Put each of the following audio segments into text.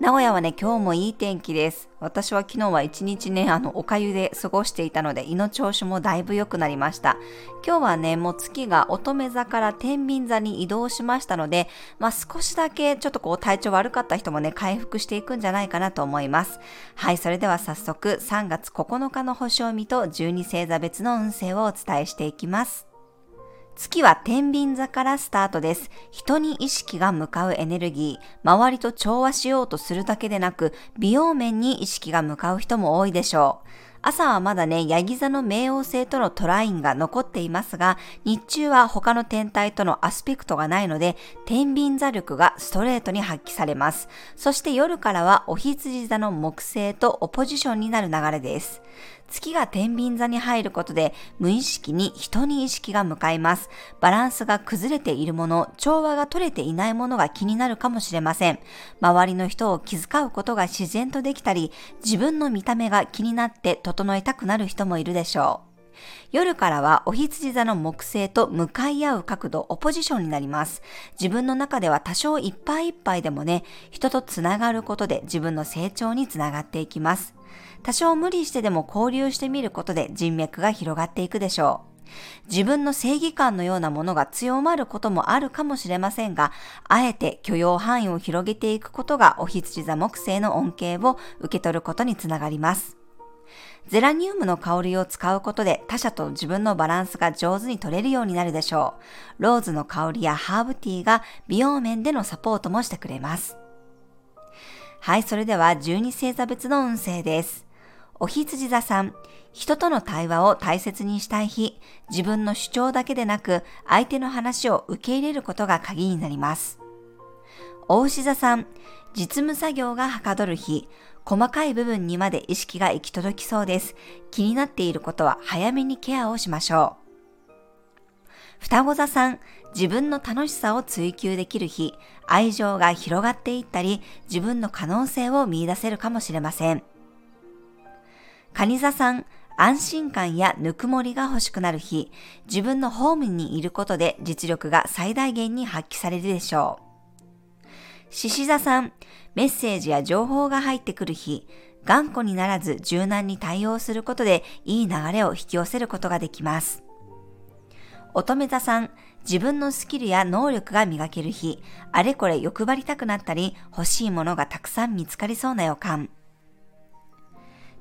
名古屋はね、今日もいい天気です。私は昨日は一日ね、あの、おかゆで過ごしていたので、胃の調子もだいぶ良くなりました。今日はね、もう月が乙女座から天秤座に移動しましたので、まあ少しだけちょっとこう体調悪かった人もね、回復していくんじゃないかなと思います。はい、それでは早速3月9日の星を見と12星座別の運勢をお伝えしていきます。月は天秤座からスタートです。人に意識が向かうエネルギー、周りと調和しようとするだけでなく、美容面に意識が向かう人も多いでしょう。朝はまだね、ヤギ座の冥王星とのトラインが残っていますが、日中は他の天体とのアスペクトがないので、天秤座力がストレートに発揮されます。そして夜からはお羊座の木星とオポジションになる流れです。月が天秤座に入ることで無意識に人に意識が向かいます。バランスが崩れているもの、調和が取れていないものが気になるかもしれません。周りの人を気遣うことが自然とできたり、自分の見た目が気になって整えたくなる人もいるでしょう。夜からはお羊座の木星と向かい合う角度、オポジションになります。自分の中では多少いっぱいいっぱいでもね、人とつながることで自分の成長につながっていきます。多少無理してでも交流してみることで人脈が広がっていくでしょう。自分の正義感のようなものが強まることもあるかもしれませんが、あえて許容範囲を広げていくことがお羊座木星の恩恵を受け取ることにつながります。ゼラニウムの香りを使うことで他者と自分のバランスが上手に取れるようになるでしょう。ローズの香りやハーブティーが美容面でのサポートもしてくれます。はい、それでは12星座別の運勢です。お羊座さん、人との対話を大切にしたい日、自分の主張だけでなく相手の話を受け入れることが鍵になります。お牛座さん、実務作業がはかどる日、細かい部分にまで意識が行き届きそうです。気になっていることは早めにケアをしましょう。双子座さん、自分の楽しさを追求できる日、愛情が広がっていったり、自分の可能性を見出せるかもしれません。蟹座さん、安心感やぬくもりが欲しくなる日、自分のホームにいることで実力が最大限に発揮されるでしょう。獅子座さん、メッセージや情報が入ってくる日、頑固にならず柔軟に対応することでいい流れを引き寄せることができます。乙女座さん、自分のスキルや能力が磨ける日、あれこれ欲張りたくなったり、欲しいものがたくさん見つかりそうな予感。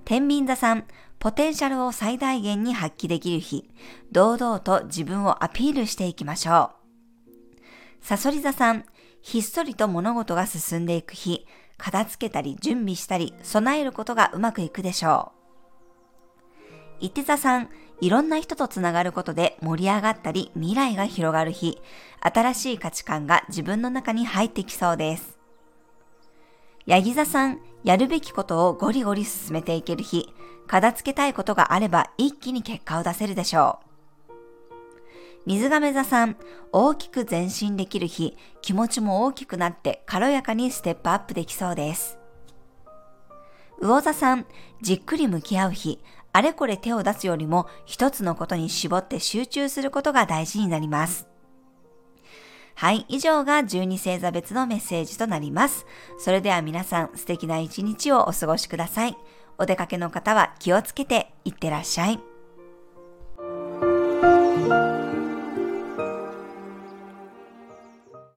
天秤座さん、ポテンシャルを最大限に発揮できる日、堂々と自分をアピールしていきましょう。サソリ座さん、ひっそりと物事が進んでいく日、片付けたり準備したり備えることがうまくいくでしょう。伊手座さん、いろんな人とつながることで盛り上がったり未来が広がる日、新しい価値観が自分の中に入ってきそうです。ヤギ座さん、やるべきことをゴリゴリ進めていける日、片付けたいことがあれば一気に結果を出せるでしょう。水亀座さん、大きく前進できる日、気持ちも大きくなって軽やかにステップアップできそうです。魚座さん、じっくり向き合う日、あれこれ手を出すよりも一つのことに絞って集中することが大事になります。はい、以上が12星座別のメッセージとなります。それでは皆さん素敵な一日をお過ごしください。お出かけの方は気をつけていってらっしゃい。